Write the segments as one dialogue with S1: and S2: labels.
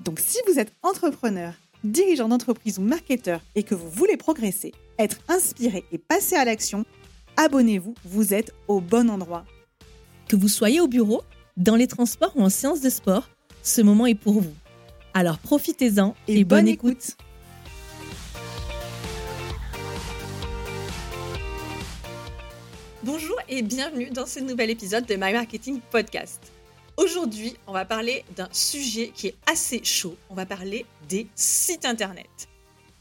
S1: Donc si vous êtes entrepreneur, dirigeant d'entreprise ou marketeur et que vous voulez progresser, être inspiré et passer à l'action, abonnez-vous, vous êtes au bon endroit.
S2: Que vous soyez au bureau, dans les transports ou en séance de sport, ce moment est pour vous. Alors profitez-en et, bonne, écoute. Bonjour et bienvenue dans ce nouvel épisode de My Marketing Podcast. Aujourd'hui, on va parler d'un sujet qui est assez chaud. On va parler des sites internet.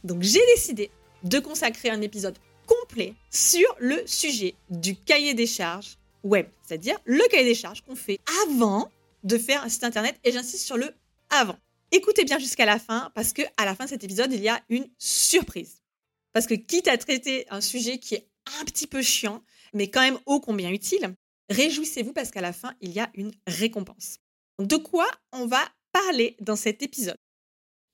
S2: Donc j'ai décidé de consacrer un épisode complet sur le sujet du cahier des charges web, c'est-à-dire le cahier des charges qu'on fait avant de faire un site internet et j'insiste sur le avant. Écoutez bien jusqu'à la fin parce que à la fin de cet épisode, il y a une surprise. Parce que quitte à traiter un sujet qui est un petit peu chiant, mais quand même ô combien utile, Réjouissez-vous parce qu'à la fin, il y a une récompense. De quoi on va parler dans cet épisode?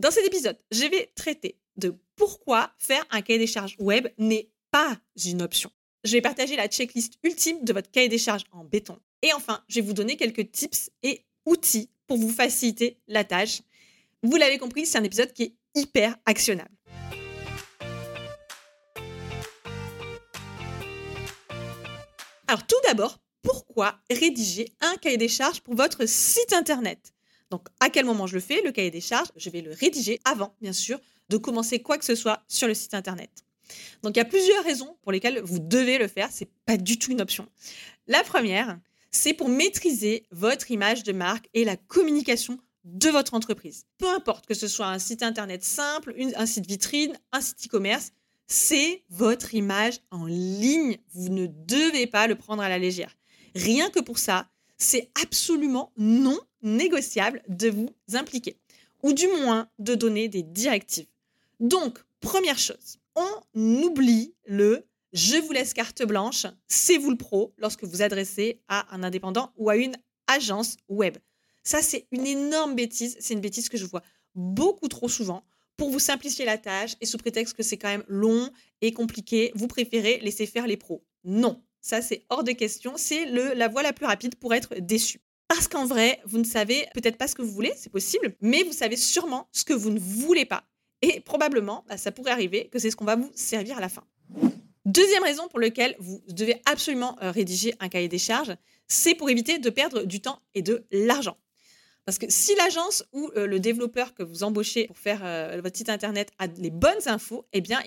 S2: Dans cet épisode, je vais traiter de pourquoi faire un cahier des charges web n'est pas une option. Je vais partager la checklist ultime de votre cahier des charges en béton. Et enfin, je vais vous donner quelques tips et outils pour vous faciliter la tâche. Vous l'avez compris, c'est un épisode qui est hyper actionnable. Alors tout d'abord, pourquoi rédiger un cahier des charges pour votre site internet. Donc, à quel moment je le fais Le cahier des charges, je vais le rédiger avant, bien sûr, de commencer quoi que ce soit sur le site internet. Donc, il y a plusieurs raisons pour lesquelles vous devez le faire. C'est pas du tout une option. La première, c'est pour maîtriser votre image de marque et la communication de votre entreprise. Peu importe que ce soit un site internet simple, un site vitrine, un site e-commerce, c'est votre image en ligne. Vous ne devez pas le prendre à la légère. Rien que pour ça, c'est absolument non négociable de vous impliquer, ou du moins de donner des directives. Donc, première chose, on oublie le je vous laisse carte blanche, c'est vous le pro lorsque vous adressez à un indépendant ou à une agence web. Ça, c'est une énorme bêtise. C'est une bêtise que je vois beaucoup trop souvent pour vous simplifier la tâche et sous prétexte que c'est quand même long et compliqué, vous préférez laisser faire les pros. Non, ça, c'est hors de question. C'est la voie la plus rapide pour être déçu. Parce qu'en vrai, vous ne savez peut-être pas ce que vous voulez, c'est possible, mais vous savez sûrement ce que vous ne voulez pas. Et probablement, bah, ça pourrait arriver que c'est ce qu'on va vous servir à la fin. Deuxième raison pour laquelle vous devez absolument euh, rédiger un cahier des charges, c'est pour éviter de perdre du temps et de l'argent. Parce que si l'agence ou euh, le développeur que vous embauchez pour faire euh, votre site internet a les bonnes infos, eh bien,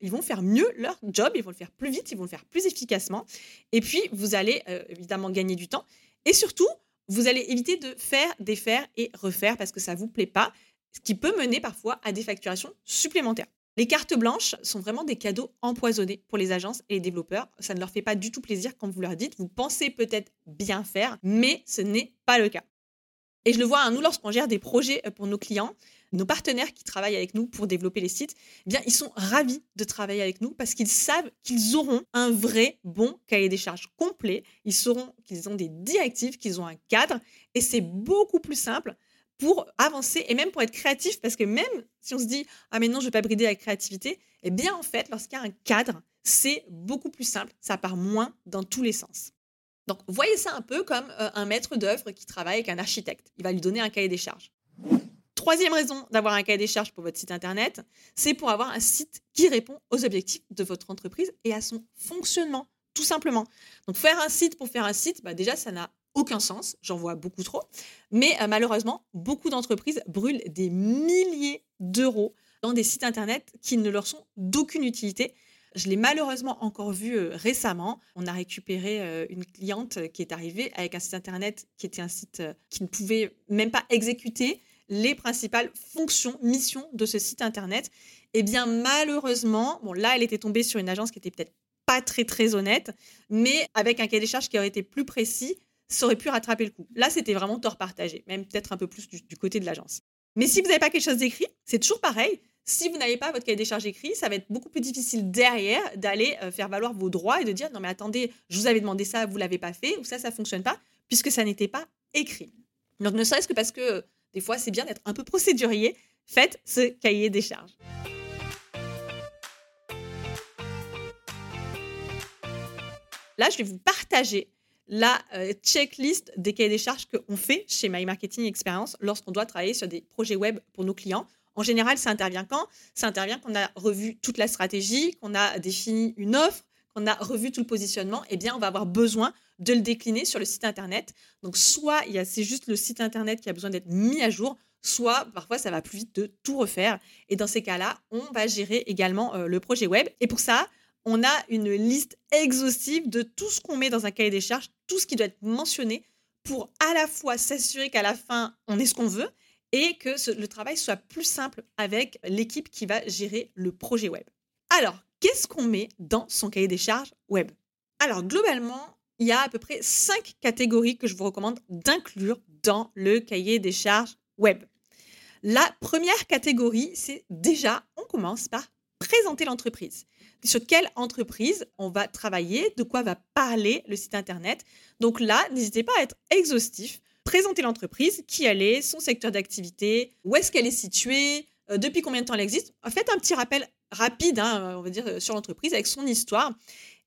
S2: ils vont faire mieux leur job, ils vont le faire plus vite, ils vont le faire plus efficacement. Et puis, vous allez euh, évidemment gagner du temps. Et surtout, vous allez éviter de faire, défaire et refaire parce que ça ne vous plaît pas, ce qui peut mener parfois à des facturations supplémentaires. Les cartes blanches sont vraiment des cadeaux empoisonnés pour les agences et les développeurs. Ça ne leur fait pas du tout plaisir quand vous leur dites. Vous pensez peut-être bien faire, mais ce n'est pas le cas. Et je le vois, hein, nous, lorsqu'on gère des projets euh, pour nos clients, nos partenaires qui travaillent avec nous pour développer les sites, eh bien, ils sont ravis de travailler avec nous parce qu'ils savent qu'ils auront un vrai bon cahier des charges complet. Ils sauront qu'ils ont des directives, qu'ils ont un cadre. Et c'est beaucoup plus simple pour avancer et même pour être créatif parce que même si on se dit ah mais non je vais pas brider la créativité eh bien en fait lorsqu'il y a un cadre c'est beaucoup plus simple ça part moins dans tous les sens donc, voyez ça un peu comme euh, un maître d'œuvre qui travaille avec un architecte. Il va lui donner un cahier des charges. Troisième raison d'avoir un cahier des charges pour votre site internet, c'est pour avoir un site qui répond aux objectifs de votre entreprise et à son fonctionnement, tout simplement. Donc, faire un site pour faire un site, bah, déjà, ça n'a aucun sens. J'en vois beaucoup trop. Mais euh, malheureusement, beaucoup d'entreprises brûlent des milliers d'euros dans des sites internet qui ne leur sont d'aucune utilité je l'ai malheureusement encore vu euh, récemment. On a récupéré euh, une cliente qui est arrivée avec un site internet qui était un site euh, qui ne pouvait même pas exécuter les principales fonctions, missions de ce site internet. Eh bien, malheureusement, bon, là, elle était tombée sur une agence qui était peut-être pas très très honnête, mais avec un cahier des charges qui aurait été plus précis, ça aurait pu rattraper le coup. Là, c'était vraiment tort partagé, même peut-être un peu plus du côté de l'agence. Mais si vous n'avez pas quelque chose d'écrit, c'est toujours pareil. Si vous n'avez pas votre cahier des charges écrit, ça va être beaucoup plus difficile derrière d'aller euh, faire valoir vos droits et de dire non mais attendez, je vous avais demandé ça, vous l'avez pas fait ou ça ça fonctionne pas puisque ça n'était pas écrit. Donc ne serait-ce que parce que euh, des fois c'est bien d'être un peu procédurier, faites ce cahier des charges. Là, je vais vous partager la euh, checklist des cahiers des charges qu'on fait chez My Marketing Experience lorsqu'on doit travailler sur des projets web pour nos clients. En général, ça intervient quand? Ça intervient qu'on a revu toute la stratégie, qu'on a défini une offre, qu'on a revu tout le positionnement. Eh bien, on va avoir besoin de le décliner sur le site internet. Donc, soit c'est juste le site internet qui a besoin d'être mis à jour, soit parfois ça va plus vite de tout refaire. Et dans ces cas-là, on va gérer également euh, le projet web. Et pour ça, on a une liste exhaustive de tout ce qu'on met dans un cahier des charges, tout ce qui doit être mentionné pour à la fois s'assurer qu'à la fin, on est ce qu'on veut et que le travail soit plus simple avec l'équipe qui va gérer le projet web. Alors, qu'est-ce qu'on met dans son cahier des charges web? Alors, globalement, il y a à peu près cinq catégories que je vous recommande d'inclure dans le cahier des charges web. La première catégorie, c'est déjà, on commence par présenter l'entreprise. Sur quelle entreprise on va travailler, de quoi va parler le site internet? Donc là, n'hésitez pas à être exhaustif présenter l'entreprise, qui elle est, son secteur d'activité, où est-ce qu'elle est située, euh, depuis combien de temps elle existe. Faites un petit rappel rapide, hein, on va dire, euh, sur l'entreprise avec son histoire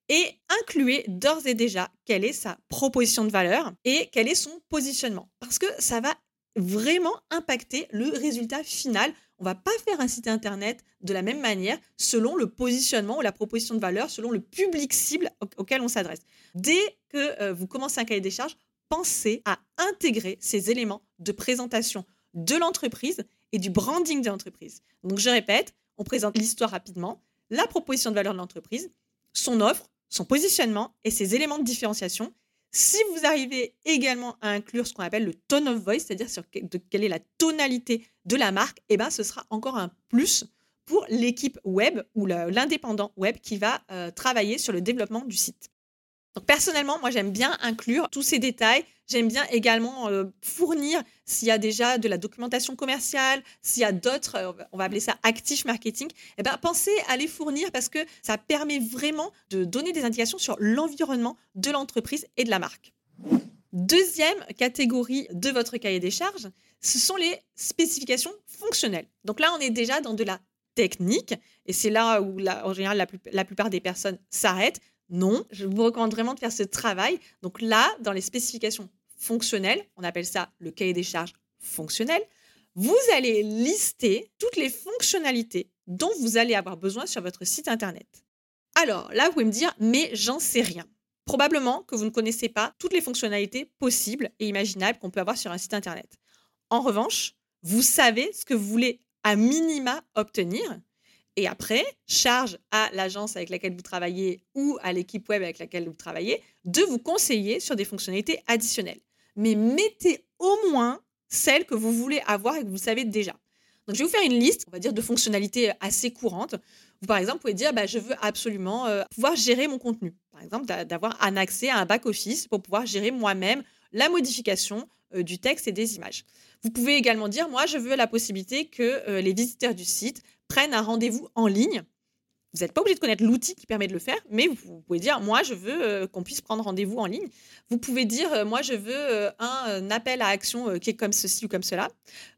S2: et incluez d'ores et déjà quelle est sa proposition de valeur et quel est son positionnement. Parce que ça va vraiment impacter le résultat final. On va pas faire un site internet de la même manière selon le positionnement ou la proposition de valeur, selon le public cible auquel on s'adresse. Dès que euh, vous commencez un cahier des charges, penser à intégrer ces éléments de présentation de l'entreprise et du branding de l'entreprise. Donc je répète, on présente l'histoire rapidement, la proposition de valeur de l'entreprise, son offre, son positionnement et ses éléments de différenciation. Si vous arrivez également à inclure ce qu'on appelle le tone of voice, c'est-à-dire sur quelle est la tonalité de la marque, eh ben, ce sera encore un plus pour l'équipe web ou l'indépendant web qui va euh, travailler sur le développement du site. Donc personnellement, moi j'aime bien inclure tous ces détails. J'aime bien également euh, fournir s'il y a déjà de la documentation commerciale, s'il y a d'autres, euh, on va appeler ça actif marketing. Eh ben pensez à les fournir parce que ça permet vraiment de donner des indications sur l'environnement de l'entreprise et de la marque. Deuxième catégorie de votre cahier des charges, ce sont les spécifications fonctionnelles. Donc là, on est déjà dans de la technique et c'est là où en général la plupart des personnes s'arrêtent. Non, je vous recommande vraiment de faire ce travail. Donc là, dans les spécifications fonctionnelles, on appelle ça le cahier des charges fonctionnel, vous allez lister toutes les fonctionnalités dont vous allez avoir besoin sur votre site Internet. Alors là, vous pouvez me dire, mais j'en sais rien. Probablement que vous ne connaissez pas toutes les fonctionnalités possibles et imaginables qu'on peut avoir sur un site Internet. En revanche, vous savez ce que vous voulez à minima obtenir et après, charge à l'agence avec laquelle vous travaillez ou à l'équipe web avec laquelle vous travaillez de vous conseiller sur des fonctionnalités additionnelles. Mais mettez au moins celles que vous voulez avoir et que vous savez déjà. Donc, je vais vous faire une liste, on va dire, de fonctionnalités assez courantes. Vous, par exemple, pouvez dire, bah, je veux absolument euh, pouvoir gérer mon contenu. Par exemple, d'avoir un accès à un back-office pour pouvoir gérer moi-même la modification euh, du texte et des images. Vous pouvez également dire, moi, je veux la possibilité que euh, les visiteurs du site prennent un rendez-vous en ligne. Vous n'êtes pas obligé de connaître l'outil qui permet de le faire, mais vous pouvez dire, moi, je veux euh, qu'on puisse prendre rendez-vous en ligne. Vous pouvez dire, euh, moi, je veux euh, un appel à action qui est comme ceci ou comme cela.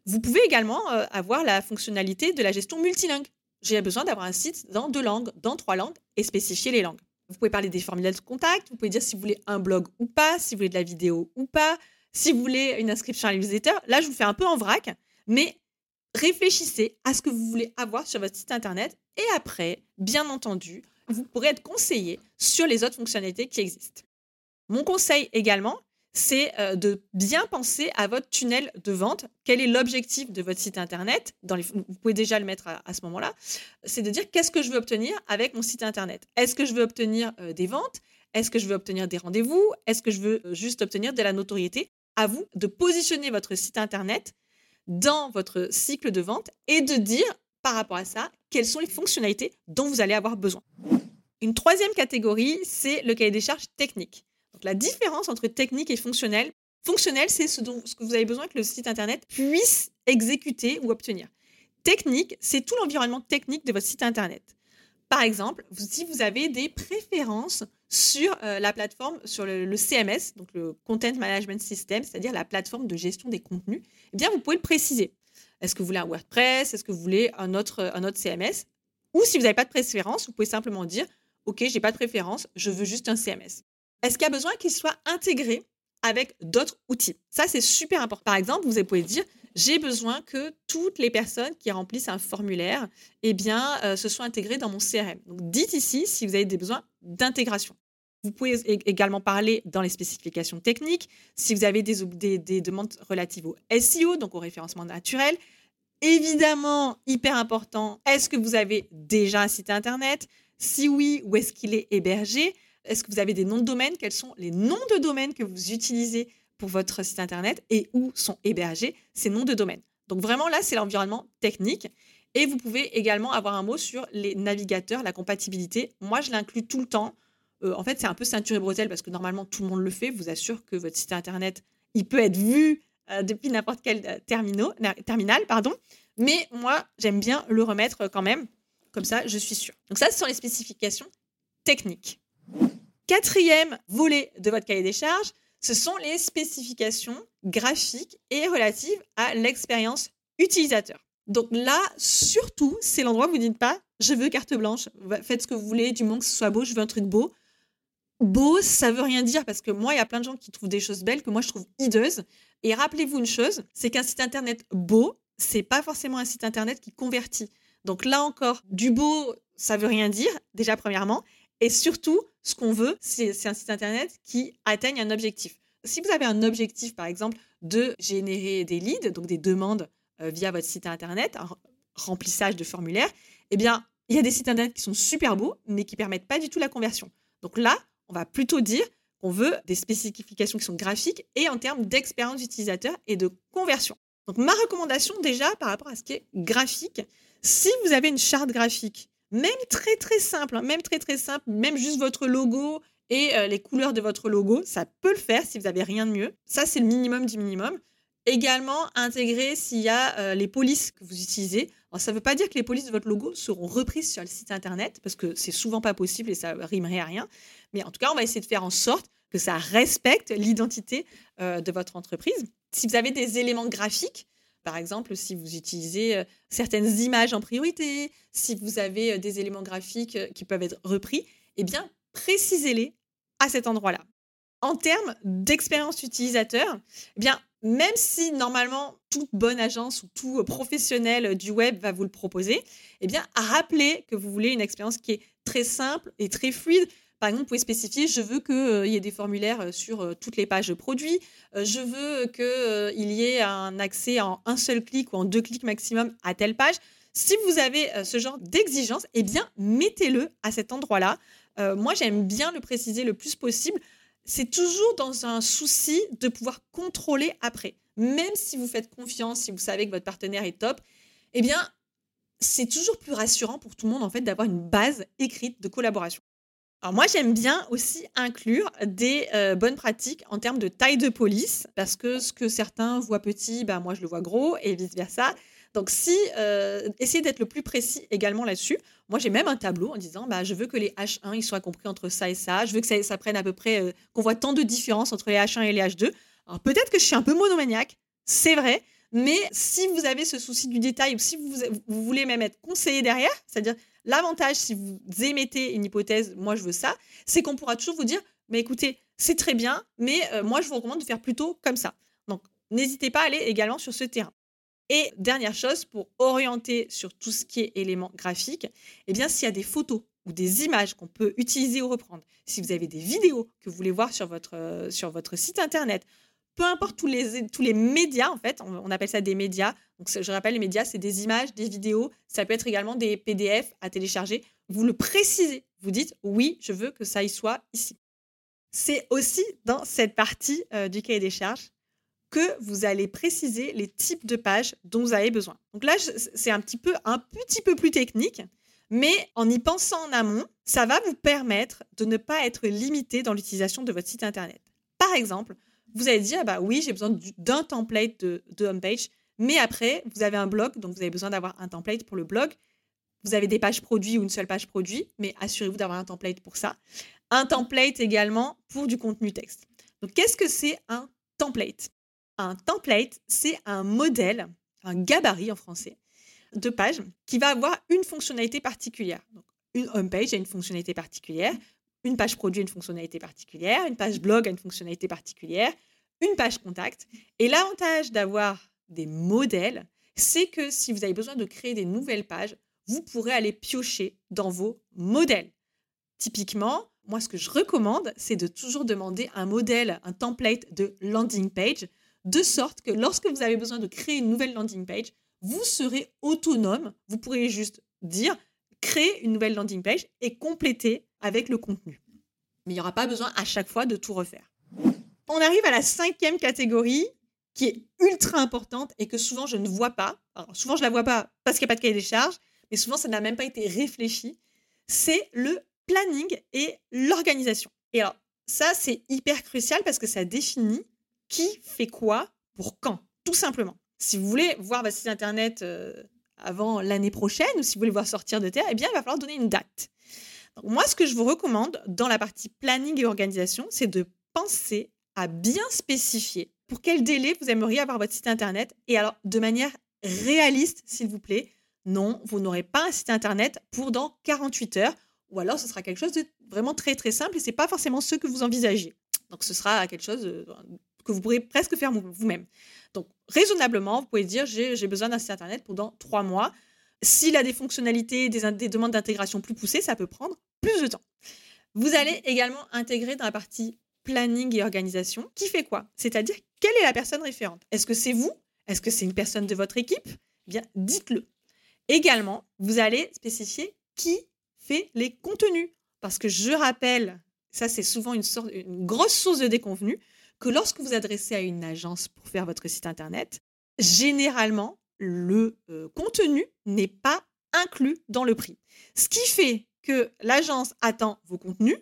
S2: Vous pouvez également avoir la fonctionnalité de la gestion multilingue. J'ai besoin d'avoir un site dans deux langues, dans trois langues, et spécifier les langues. Vous pouvez parler des formulaires de contact, vous pouvez dire si vous voulez un blog ou pas, si vous voulez de la vidéo ou pas, si vous voulez une inscription à la newsletter. Là, je vous fais un peu en vrac, mais réfléchissez à ce que vous voulez avoir sur votre site internet et après, bien entendu, vous pourrez être conseillé sur les autres fonctionnalités qui existent. Mon conseil également, c'est euh, de bien penser à votre tunnel de vente. Quel est l'objectif de votre site internet Vous pouvez déjà le mettre à, ce moment-là. C'est de dire qu'est-ce que je veux obtenir avec mon site internet. Est-ce que je veux obtenir euh, des ventes? Est-ce que je veux obtenir des rendez-vous? Est-ce que je veux euh, juste obtenir de la notoriété? À vous de positionner votre site internet dans votre cycle de vente et de dire par rapport à ça quelles sont les fonctionnalités dont vous allez avoir besoin. Une troisième catégorie, c'est le cahier des charges technique. Donc la différence entre technique et fonctionnel, Fonctionnel, c'est ce, dont, ce que vous avez besoin que le site internet puisse exécuter ou obtenir. Technique, c'est tout l'environnement technique de votre site internet. Par exemple, si vous avez des préférences sur euh, la plateforme, sur le, CMS, donc le Content Management System, c'est-à-dire la plateforme de gestion des contenus, eh bien, vous pouvez le préciser. Est-ce que vous voulez un WordPress? Est-ce que vous voulez un autre, autre CMS Ou si vous n'avez pas de préférence, vous pouvez simplement dire OK, j'ai pas de préférence, je veux juste un CMS. Est-ce qu'il y a besoin qu'il soit intégré avec d'autres outils? Ça, c'est super important. Par exemple, vous pouvez dire j'ai besoin que toutes les personnes qui remplissent un formulaire eh bien, euh, se soient intégrées dans mon CRM. Donc, dites ici si vous avez des besoins d'intégration. Vous pouvez également parler dans les spécifications techniques, si vous avez des, des, demandes relatives au SEO, donc au référencement naturel. Évidemment, hyper important, est-ce que vous avez déjà un site Internet? Si oui, où est-ce qu'il est hébergé? Est-ce que vous avez des noms de domaine Quels sont les noms de domaine que vous utilisez pour votre site Internet et où sont hébergés ces noms de domaine Donc vraiment, là, c'est l'environnement technique. Et vous pouvez également avoir un mot sur les navigateurs, la compatibilité. Moi, je l'inclus tout le temps euh, en fait, c'est un peu ceinture et bretelle parce que normalement, tout le monde le fait. Vous assure que votre site internet, il peut être vu euh, depuis n'importe quel euh, terminal. Pardon. Mais moi, j'aime bien le remettre quand même. Comme ça, je suis sûre. Donc ça, ce sont les spécifications techniques. Quatrième volet de votre cahier des charges, ce sont les spécifications graphiques et relatives à l'expérience utilisateur. Donc là, surtout, c'est l'endroit où vous ne dites pas je veux carte blanche, faites ce que vous voulez, du moment que ce soit beau, je veux un truc beau beau, ça veut rien dire parce que moi, il y a plein de gens qui trouvent des choses belles que moi je trouve hideuses. Et rappelez-vous une chose, c'est qu'un site internet beau, c'est pas forcément un site internet qui convertit. Donc là encore, du beau, ça veut rien dire, déjà premièrement. Et surtout, ce qu'on veut, c'est un site internet qui atteigne un objectif. Si vous avez un objectif, par exemple, de générer des leads, donc des demandes euh, via votre site internet, un remplissage de formulaires, eh bien, il y a des sites internet qui sont super beaux, mais qui permettent pas du tout la conversion. Donc là, on va plutôt dire qu'on veut des spécifications qui sont graphiques et en termes d'expérience utilisateur et de conversion. Donc ma recommandation déjà par rapport à ce qui est graphique, si vous avez une charte graphique, même très très simple, hein, même très très simple, même juste votre logo et euh, les couleurs de votre logo, ça peut le faire si vous n'avez rien de mieux. Ça c'est le minimum du minimum. Également, intégrer s'il y a euh, les polices que vous utilisez. ça ne veut pas dire que les polices de votre logo seront reprises sur le site internet, parce que c'est souvent pas possible et ça rimerait à rien. Mais en tout cas, on va essayer de faire en sorte que ça respecte l'identité euh, de votre entreprise. Si vous avez des éléments graphiques, par exemple, si vous utilisez euh, certaines images en priorité, si vous avez des éléments graphiques qui peuvent être repris, eh précisez-les à cet endroit-là. En termes d'expérience utilisateur, eh même si normalement toute bonne agence ou tout professionnel du web va vous le proposer, eh rappelez que vous voulez une expérience qui est très simple et très fluide. Par exemple, vous pouvez spécifier, je veux qu'il euh, y ait des formulaires euh, sur euh, toutes les pages produits, je veux qu'il y ait un accès en un seul clic ou en deux clics maximum à telle page. Si vous avez ce genre d'exigence, eh bien, mettez-le à cet endroit-là. moi, j'aime bien le préciser le plus possible c'est toujours dans un souci de pouvoir contrôler après. Même si vous faites confiance, si vous savez que votre partenaire est top, eh bien, c'est toujours plus rassurant pour tout le monde en fait d'avoir une base écrite de collaboration. Alors moi j'aime bien aussi inclure des euh, bonnes pratiques en termes de taille de police parce que ce que certains voient petit, bah moi je le vois gros et vice versa. Donc, si euh, essayez d'être le plus précis également là-dessus. Moi, j'ai même un tableau en disant, bah, je veux que les H1 ils soient compris entre ça et ça. Je veux que ça, prenne à peu près, euh, qu'on voit tant de différences entre les H1 et les H2. Alors, peut-être que je suis un peu monomaniaque, c'est vrai. Mais si vous avez ce souci du détail ou si vous, voulez même être conseillé derrière, c'est-à-dire l'avantage si vous émettez une hypothèse, moi je veux ça, c'est qu'on pourra toujours vous dire, mais écoutez, c'est très bien, mais euh, moi je vous recommande de faire plutôt comme ça. Donc n'hésitez pas à aller également sur ce terrain. Et dernière chose, pour orienter sur tout ce qui est éléments graphiques, eh bien, s'il y a des photos ou des images qu'on peut utiliser ou reprendre, si vous avez des vidéos que vous voulez voir sur votre, euh, site internet, peu importe tous les, tous les médias, en fait, on, appelle ça des médias. Je rappelle, les médias, c'est des images, des vidéos, ça peut être également des PDF à télécharger. Vous le précisez, vous dites oui, je veux que ça y soit ici. C'est aussi dans cette partie euh, du cahier des charges que vous allez préciser les types de pages dont vous avez besoin. Donc là, c'est un petit peu un petit peu plus technique, mais en y pensant en amont, ça va vous permettre de ne pas être limité dans l'utilisation de votre site internet. Par exemple, vous allez dire, bah oui, j'ai besoin d'un template de, de homepage, mais après, vous avez un blog, donc vous avez besoin d'avoir un template pour le blog. Vous avez des pages produits ou une seule page produit, mais assurez-vous d'avoir un template pour ça. Un template également pour du contenu texte. Donc, qu'est-ce que c'est un template? Un template, c'est un modèle, un gabarit en français, de page qui va avoir une fonctionnalité particulière. Donc, une homepage a une fonctionnalité particulière, une page produit a une fonctionnalité particulière, une page blog a une fonctionnalité particulière, une page contact. Et l'avantage d'avoir des modèles, c'est que si vous avez besoin de créer des nouvelles pages, vous pourrez aller piocher dans vos modèles. Typiquement, moi, ce que je recommande, c'est de toujours demander un modèle, un template de landing page, de sorte que lorsque vous avez besoin de créer une nouvelle landing page, vous serez autonome. Vous pourrez juste dire, créer une nouvelle landing page et compléter avec le contenu. Mais il n'y aura pas besoin à chaque fois de tout refaire. On arrive à la cinquième catégorie qui est ultra importante et que souvent je ne vois pas. Souvent je la vois pas parce qu'il n'y a pas de cahier des charges, mais souvent ça n'a même pas été réfléchi. C'est le planning et l'organisation. Et alors, ça, c'est hyper crucial parce que ça définit qui fait quoi pour quand, tout simplement. Si vous voulez voir votre site internet euh, avant l'année prochaine ou si vous voulez voir sortir de terre, eh bien, il va falloir donner une date. moi, ce que je vous recommande dans la partie planning et organisation, c'est de penser à bien spécifier pour quel délai vous aimeriez avoir votre site internet? Et alors de manière réaliste, s'il vous plaît. Non, vous n'aurez pas un site internet pour dans 48 heures ou alors ce sera quelque chose de vraiment très très simple et c'est pas forcément ce que vous envisagez. Donc ce sera quelque chose euh, que vous pourrez presque faire vous-même. Donc raisonnablement, vous pouvez dire j'ai besoin d'un site internet pendant trois mois. S'il a des fonctionnalités, des demandes d'intégration plus poussées, ça peut prendre plus de temps. Vous allez également intégrer dans la partie planning et organisation qui fait quoi? C'est-à-dire quelle est la personne référente? Est-ce que c'est vous? Est-ce que c'est une personne de votre équipe? Eh Bien, dites-le. Également, vous allez spécifier qui fait les contenus. Parce que je rappelle, ça c'est souvent une, sorte, une grosse source de déconvenu, que lorsque vous adressez à une agence pour faire votre site internet, généralement, le euh, contenu n'est pas inclus dans le prix. Ce qui fait que l'agence attend vos contenus,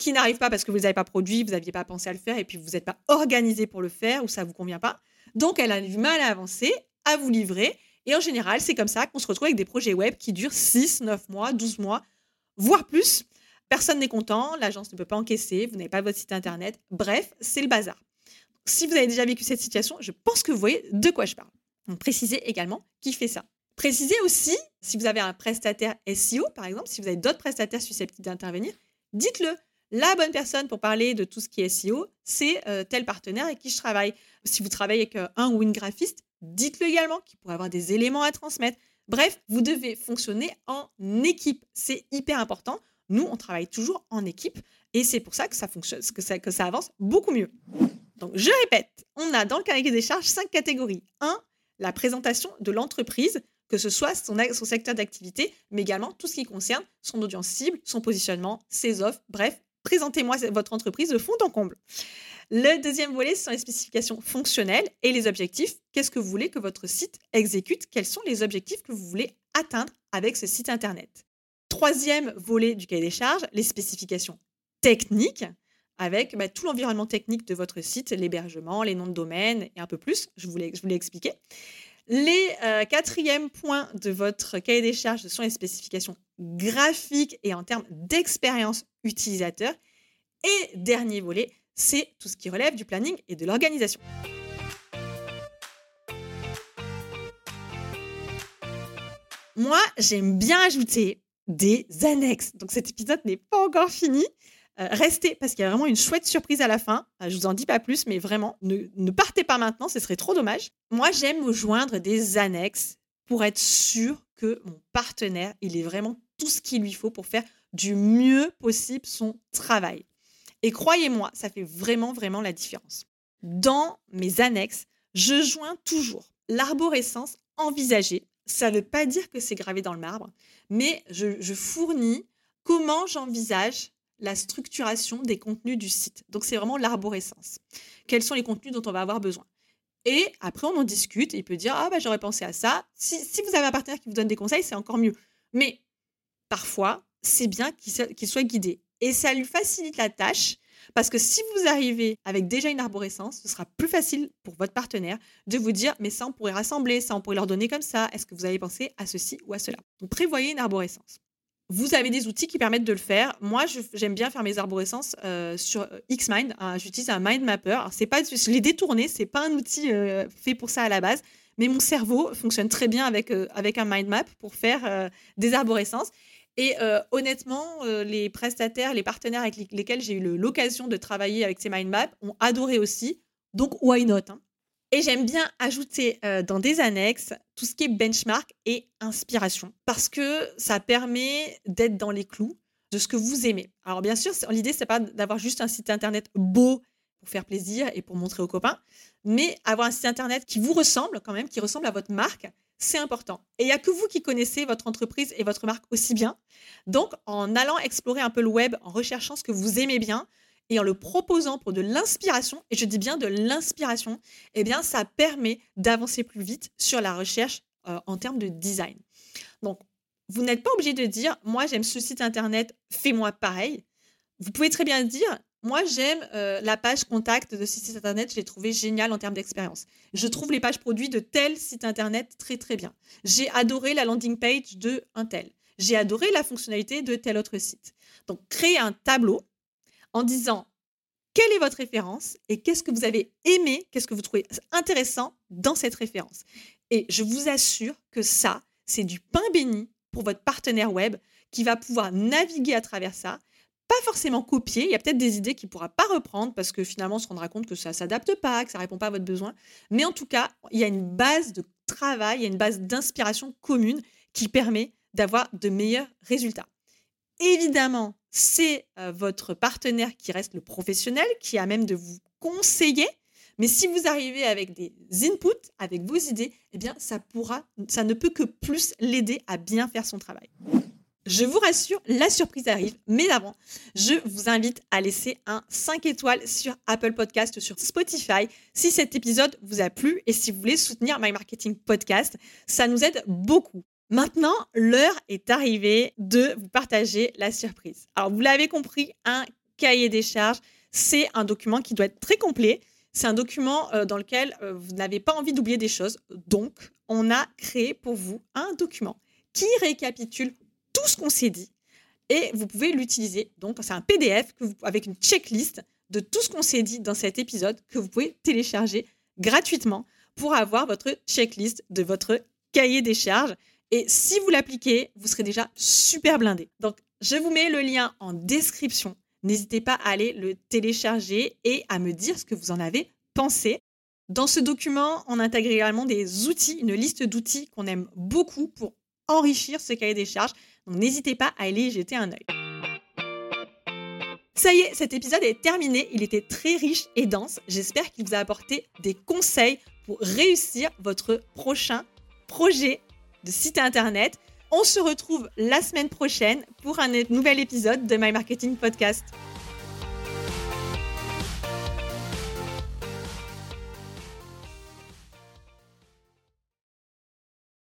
S2: qui n'arrivent pas parce que vous ne les avez pas produits, vous n'aviez pas pensé à le faire et puis vous n'êtes pas organisé pour le faire ou ça ne vous convient pas. Donc, elle a du mal à avancer, à vous livrer. Et en général, c'est comme ça qu'on se retrouve avec des projets web qui durent 6, 9 mois, 12 mois, voire plus. Personne n'est content, l'agence ne peut pas encaisser, vous n'avez pas votre site internet. Bref, c'est le bazar. Si vous avez déjà vécu cette situation, je pense que vous voyez de quoi je parle. Donc, précisez également qui fait ça. Précisez aussi, si vous avez un prestataire SEO, par exemple, si vous avez d'autres prestataires susceptibles d'intervenir, dites-le. La bonne personne pour parler de tout ce qui est SEO, c'est euh, tel partenaire avec qui je travaille. Si vous travaillez avec euh, un ou une graphiste, dites-le également, qui pourrait avoir des éléments à transmettre. Bref, vous devez fonctionner en équipe. C'est hyper important. Nous, on travaille toujours en équipe et c'est pour ça que ça fonctionne, que ça, avance beaucoup mieux. Donc, je répète, on a dans le cahier des charges cinq catégories. 1. La présentation de l'entreprise, que ce soit son secteur d'activité, mais également tout ce qui concerne son audience cible, son positionnement, ses offres, bref, présentez-moi votre entreprise de fond en comble. Le deuxième volet, ce sont les spécifications fonctionnelles et les objectifs. Qu'est-ce que vous voulez que votre site exécute? Quels sont les objectifs que vous voulez atteindre avec ce site Internet? Troisième volet du cahier des charges, les spécifications techniques avec bah, tout l'environnement technique de votre site, l'hébergement, les noms de domaine et un peu plus. Je vous l'ai expliqué. Les euh, quatrièmes points de votre cahier des charges sont les spécifications graphiques et en termes d'expérience utilisateur. Et dernier volet, c'est tout ce qui relève du planning et de l'organisation. Moi, j'aime bien ajouter des annexes. Donc cet épisode n'est pas encore fini. Euh, restez parce qu'il y a vraiment une chouette surprise à la fin. Euh, je vous en dis pas plus, mais vraiment, ne, partez pas maintenant, ce serait trop dommage. Moi, j'aime me joindre des annexes pour être sûr que mon partenaire, il est vraiment tout ce qu'il lui faut pour faire du mieux possible son travail. Et croyez-moi, ça fait vraiment, vraiment la différence. Dans mes annexes, je joins toujours l'arborescence envisagée. Ça ne veut pas dire que c'est gravé dans le marbre, mais je, fournis comment j'envisage la structuration des contenus du site. Donc c'est vraiment l'arborescence. Quels sont les contenus dont on va avoir besoin? Et après, on en discute il peut dire, ah bah j'aurais pensé à ça. Si, si vous avez un partenaire qui vous donne des conseils, c'est encore mieux. Mais parfois, c'est bien qu'il soit guidé. Et ça lui facilite la tâche Parce que si vous arrivez avec déjà une arborescence, ce sera plus facile pour votre partenaire de vous dire mais ça on pourrait rassembler, ça on pourrait leur donner comme ça. Est-ce que vous avez pensé à ceci ou à cela? Donc prévoyez une arborescence. Vous avez des outils qui permettent de le faire. Moi, j'aime bien faire mes arborescences euh, sur euh, Xmind. Hein, j'utilise un mind mapper. C'est pas, je l'ai détourné. C'est pas un outil euh, fait pour ça à la base, mais mon cerveau fonctionne très bien avec avec un mind map pour faire des arborescences. Et honnêtement, les prestataires, les partenaires avec lesquels j'ai eu l'occasion de travailler avec ces mind maps ont adoré aussi. Donc, why not hein? Et j'aime bien ajouter euh, dans des annexes tout ce qui est benchmark et inspiration, parce que ça permet d'être dans les clous de ce que vous aimez. Alors bien sûr, l'idée, c'est pas d'avoir juste un site internet beau pour faire plaisir et pour montrer aux copains, mais avoir un site internet qui vous ressemble quand même, qui ressemble à votre marque, c'est important. Et il n'y a que vous qui connaissez votre entreprise et votre marque aussi bien. Donc, en allant explorer un peu le web, en recherchant ce que vous aimez bien, et en le proposant pour de l'inspiration, et je dis bien de l'inspiration, eh bien, ça permet d'avancer plus vite sur la recherche euh, en termes de design. Donc, vous n'êtes pas obligé de dire, moi, j'aime ce site internet, fais-moi pareil. Vous pouvez très bien dire, moi, j'aime euh, la page contact de ce site internet, je l'ai trouvé génial en termes d'expérience. Je trouve les pages produits de tel site internet très, très bien. J'ai adoré la landing page de un tel. J'ai adoré la fonctionnalité de tel autre site. Donc, créer un tableau en disant quelle est votre référence et qu'est-ce que vous avez aimé, qu'est-ce que vous trouvez intéressant dans cette référence. Et je vous assure que ça, c'est du pain béni pour votre partenaire web qui va pouvoir naviguer à travers ça, pas forcément copier, il y a peut-être des idées qu'il ne pourra pas reprendre parce que finalement on se rendra compte que ça ne s'adapte pas, que ça ne répond pas à votre besoin, mais en tout cas, il y a une base de travail, il y a une base d'inspiration commune qui permet d'avoir de meilleurs résultats. Évidemment, c'est euh, votre partenaire qui reste le professionnel, qui a même de vous conseiller. Mais si vous arrivez avec des inputs, avec vos idées, eh bien, ça pourra, ça ne peut que plus l'aider à bien faire son travail. Je vous rassure, la surprise arrive, mais avant, je vous invite à laisser un 5 étoiles sur Apple Podcast, sur Spotify, si cet épisode vous a plu et si vous voulez soutenir My Marketing Podcast. Ça nous aide beaucoup. Maintenant, l'heure est arrivée de vous partager la surprise. Alors, vous l'avez compris, un cahier des charges, c'est un document qui doit être très complet. C'est un document euh, dans lequel euh, vous n'avez pas envie d'oublier des choses. Donc, on a créé pour vous un document qui récapitule tout ce qu'on s'est dit et vous pouvez l'utiliser. Donc, c'est un PDF avec une checklist de tout ce qu'on s'est dit dans cet épisode que vous pouvez télécharger gratuitement pour avoir votre checklist de votre cahier des charges. Et si vous l'appliquez, vous serez déjà super blindé. Donc, je vous mets le lien en description. N'hésitez pas à aller le télécharger et à me dire ce que vous en avez pensé. Dans ce document, on intègre également des outils, une liste d'outils qu'on aime beaucoup pour enrichir ce cahier des charges. Donc n'hésitez pas à aller y jeter un œil. Ça y est, cet épisode est terminé. Il était très riche et dense. J'espère qu'il vous a apporté des conseils pour réussir votre prochain projet de site internet. On se retrouve la semaine prochaine pour un nouvel épisode de My Marketing Podcast.